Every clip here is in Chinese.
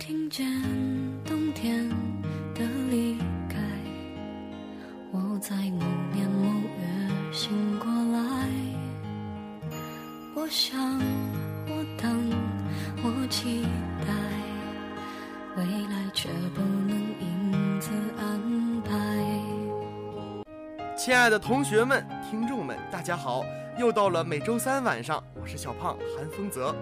听见冬天的离开我在某年某月醒过来我想我等我期待未来却不能因此安排亲爱的同学们听众们大家好又到了每周三晚上我是小胖韩风泽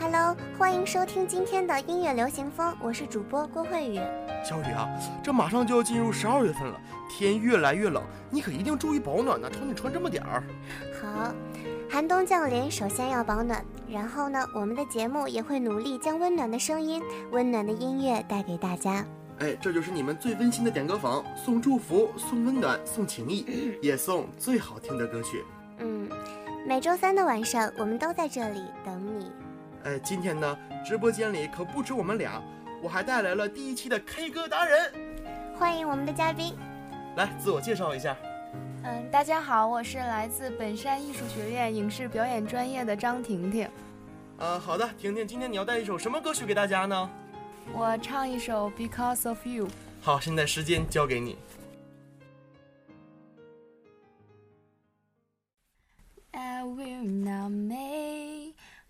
Hello，欢迎收听今天的音乐流行风，我是主播郭慧宇。小雨啊，这马上就要进入十二月份了，天越来越冷，你可一定注意保暖呐！瞅你穿这么点儿。好，寒冬降临，首先要保暖，然后呢，我们的节目也会努力将温暖的声音、温暖的音乐带给大家。哎，这就是你们最温馨的点歌房，送祝福、送温暖、送情谊，也送最好听的歌曲。嗯，每周三的晚上，我们都在这里等你。哎，今天呢，直播间里可不止我们俩，我还带来了第一期的 K 歌达人，欢迎我们的嘉宾，来自我介绍一下。嗯，大家好，我是来自本山艺术学院影视表演专业的张婷婷。呃，好的，婷婷，今天你要带一首什么歌曲给大家呢？我唱一首《Because of You》。好，现在时间交给你。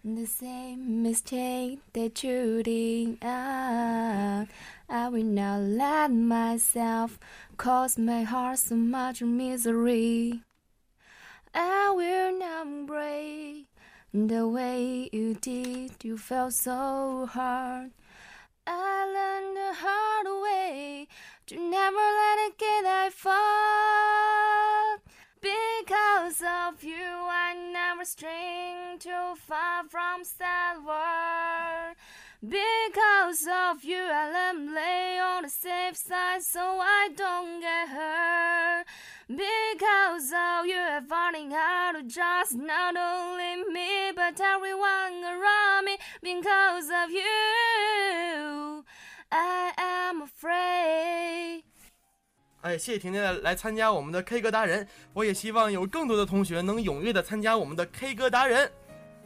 The same mistake that you did, ah, I will not let myself cause my heart so much misery. I will not break the way you did, you felt so hard. I learned the hard way to never let it get that far. Because of you, I never stray too far from stalwart. Because of you, I let me lay on the safe side so I don't get hurt. Because of you, I'm finding how just not only me but everyone around me. Because of you, I am afraid. 哎，谢谢婷婷来参加我们的 K 歌达人，我也希望有更多的同学能踊跃的参加我们的 K 歌达人。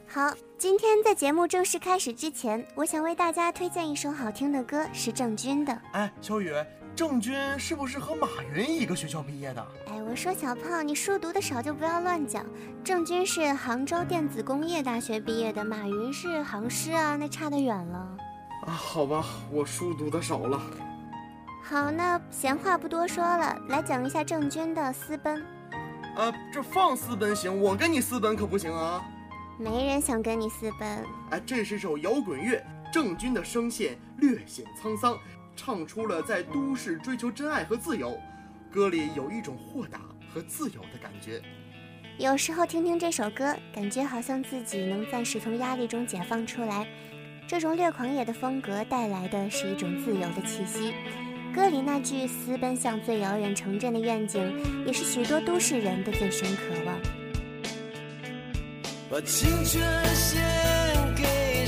好，今天在节目正式开始之前，我想为大家推荐一首好听的歌，是郑钧的。哎，小雨，郑钧是不是和马云一个学校毕业的？哎，我说小胖，你书读的少就不要乱讲。郑钧是杭州电子工业大学毕业的，马云是杭师啊，那差得远了。啊，好吧，我书读的少了。好，那闲话不多说了，来讲一下郑钧的《私奔》。呃，这放私奔行，我跟你私奔可不行啊！没人想跟你私奔。哎，这是首摇滚乐，郑钧的声线略显沧桑，唱出了在都市追求真爱和自由。歌里有一种豁达和自由的感觉。有时候听听这首歌，感觉好像自己能暂时从压力中解放出来。这种略狂野的风格带来的是一种自由的气息。歌里那句“私奔向最遥远城镇”的愿景，也是许多都市人的最深渴望。把青春献给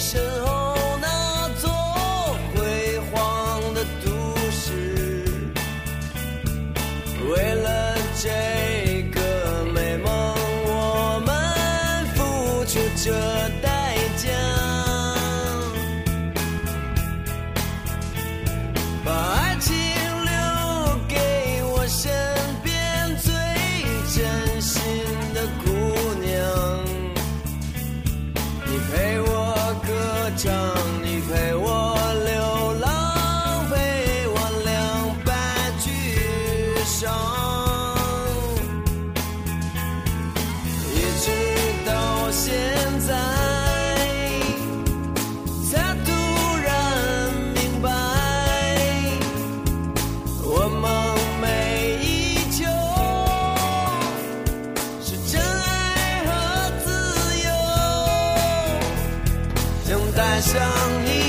爱上你。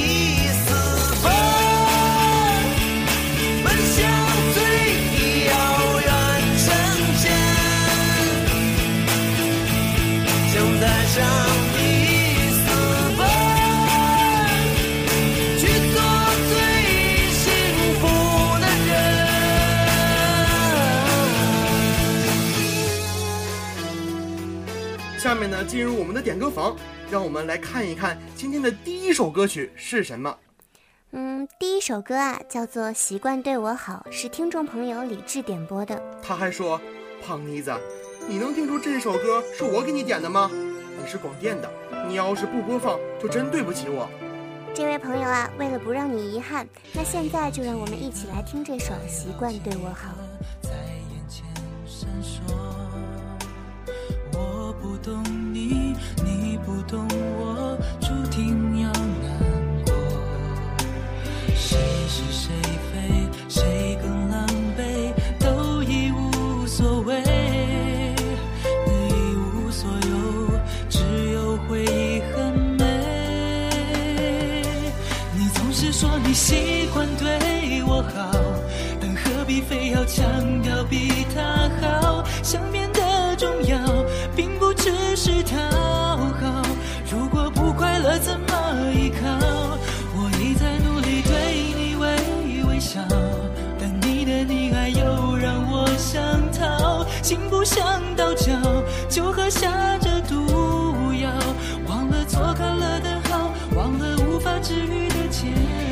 下面呢，进入我们的点歌房，让我们来看一看今天的第一首歌曲是什么。嗯，第一首歌啊，叫做《习惯对我好》，是听众朋友李智点播的。他还说：“胖妮子，你能听出这首歌是我给你点的吗？你是广电的，你要是不播放，就真对不起我。”这位朋友啊，为了不让你遗憾，那现在就让我们一起来听这首《习惯对我好》。喝下这毒药，忘忘了了了错的的无法治愈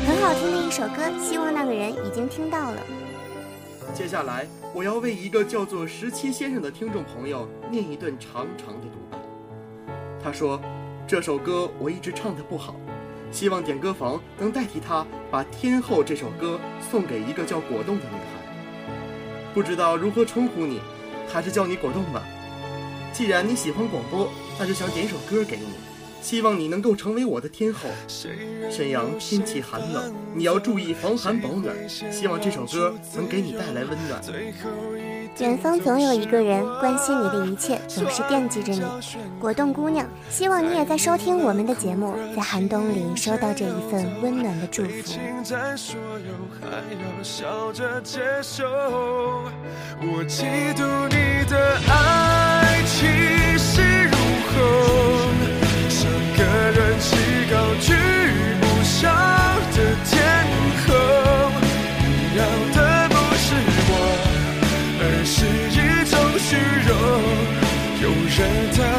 很好听的一首歌，希望那个人已经听到了。接下来我要为一个叫做十七先生的听众朋友念一段长长的独白。他说，这首歌我一直唱的不好，希望点歌房能代替他把《天后》这首歌送给一个叫果冻的女孩。不知道如何称呼你，还是叫你果冻吧。既然你喜欢广播，那就想点首歌给你，希望你能够成为我的天后。沈阳天气寒冷，你要注意防寒保暖，希望这首歌能给你带来温暖。远方总有一个人关心你的一切，总是惦记着你，果冻姑娘。希望你也在收听我们的节目，在寒冬里收到这一份温暖的祝福。气势如虹，像个人气高居不下的天后，你要的不是我，而是一种虚荣。有人。疼。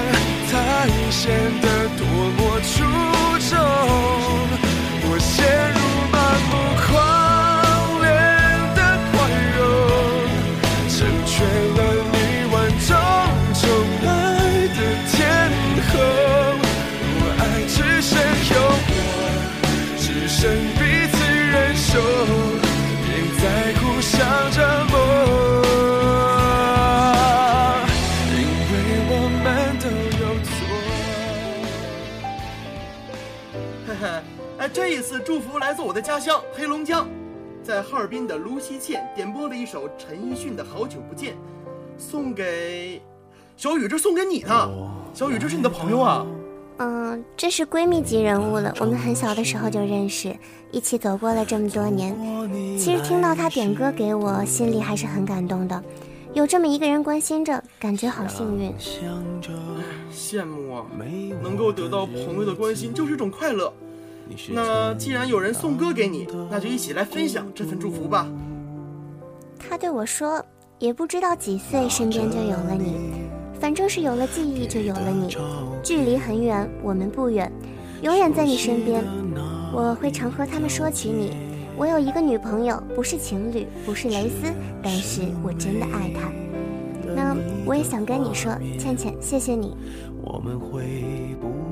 祝福来自我的家乡黑龙江，在哈尔滨的卢西茜点播了一首陈奕迅的好久不见，送给小雨，这送给你的。小雨，这是你的朋友啊？嗯，这是闺蜜级人物了。我们很小的时候就认识，一起走过了这么多年。其实听到他点歌给我，心里还是很感动的。有这么一个人关心着，感觉好幸运。羡慕啊，能够得到朋友的关心就是一种快乐。那既然有人送歌给你，那就一起来分享这份祝福吧。他对我说：“也不知道几岁，身边就有了你，反正是有了记忆就有了你。距离很远，我们不远，永远在你身边。我会常和他们说起你。我有一个女朋友，不是情侣，不是蕾丝，但是我真的爱她。那我也想跟你说，倩倩，谢谢你。”我们会不。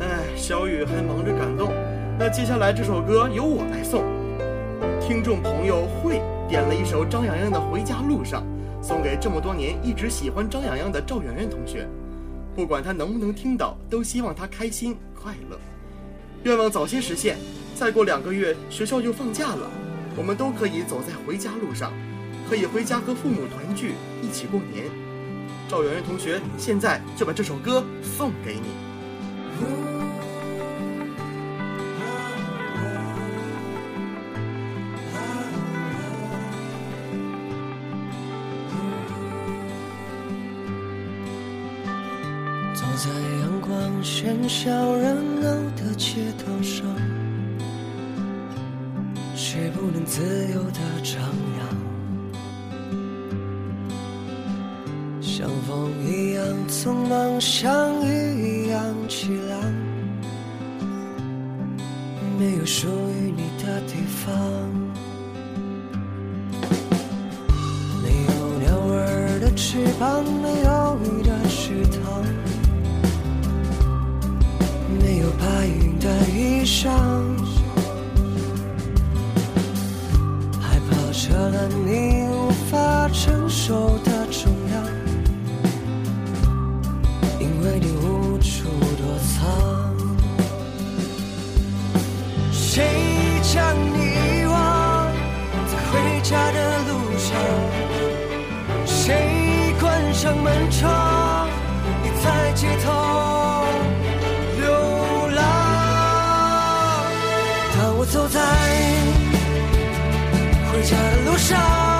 哎，小雨还忙着感动。那接下来这首歌由我来送，听众朋友会点了一首张洋洋的《回家路上》，送给这么多年一直喜欢张洋洋的赵媛媛同学。不管他能不能听到，都希望他开心快乐，愿望早些实现。再过两个月学校就放假了，我们都可以走在回家路上，可以回家和父母团聚，一起过年。赵媛媛同学，现在就把这首歌送给你。走在阳光喧嚣热闹的街道上，却不能自由的张扬。像风一样匆忙，像雨一样凄凉，没有属于你的地方，没有鸟儿的翅膀，没有。车，你在街头流浪。当我走在回家的路上。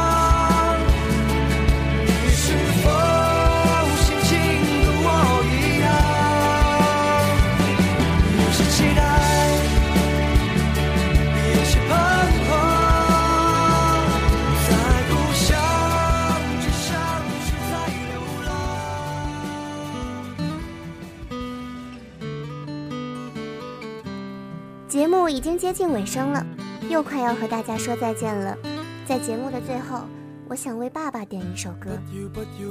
节目已经接近尾声了，又快要和大家说再见了。在节目的最后，我想为爸爸点一首歌。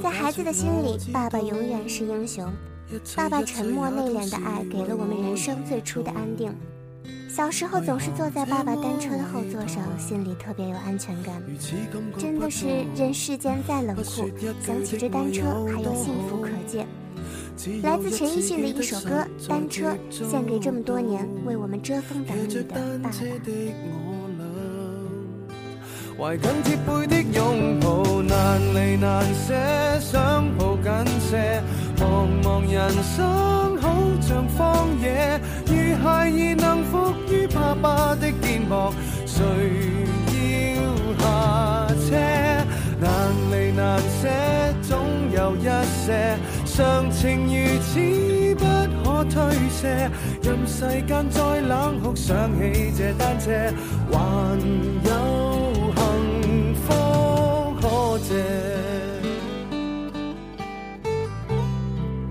在孩子的心里，爸爸永远是英雄。爸爸沉默内敛的爱，给了我们人生最初的安定。小时候总是坐在爸爸单车的后座上，心里特别有安全感。真的是人世间再冷酷，想骑着单车，还有幸福可见。来自陈奕迅的一首歌《单车》，献给这么多年为我们遮风挡雨的伙伴。茫茫人生，好像荒野，如孩儿能伏于爸爸的肩膊。谁要下车？难离难舍，总有一些。常情如此不可推卸，任世间再冷酷，想起这单车，还有幸福可借。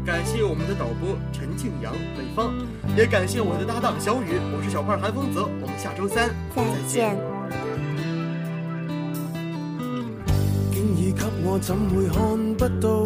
感谢我们的导播陈静阳、北方，也感谢我的搭档小雨，我是小胖韩风泽，我们下周三再见。再见竟已给我，怎会看不到？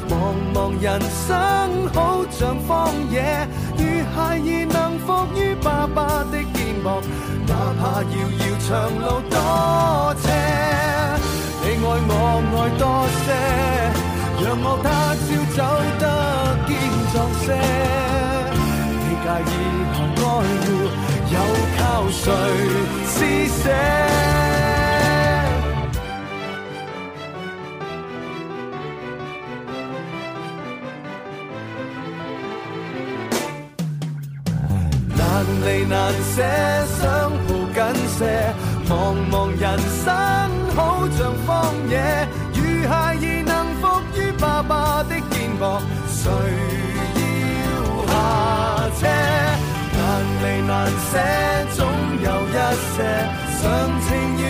茫茫人生好像荒野，如孩儿能伏于爸爸的肩膊，哪怕遥遥长路多斜。你爱我爱多些，让我他朝走得坚壮些。你介意爱护，又靠谁施舍？离难舍，想抱紧些。茫茫人生好像荒野，如孩儿能伏于爸爸的肩膀，谁要下车？难离难舍，总有一些。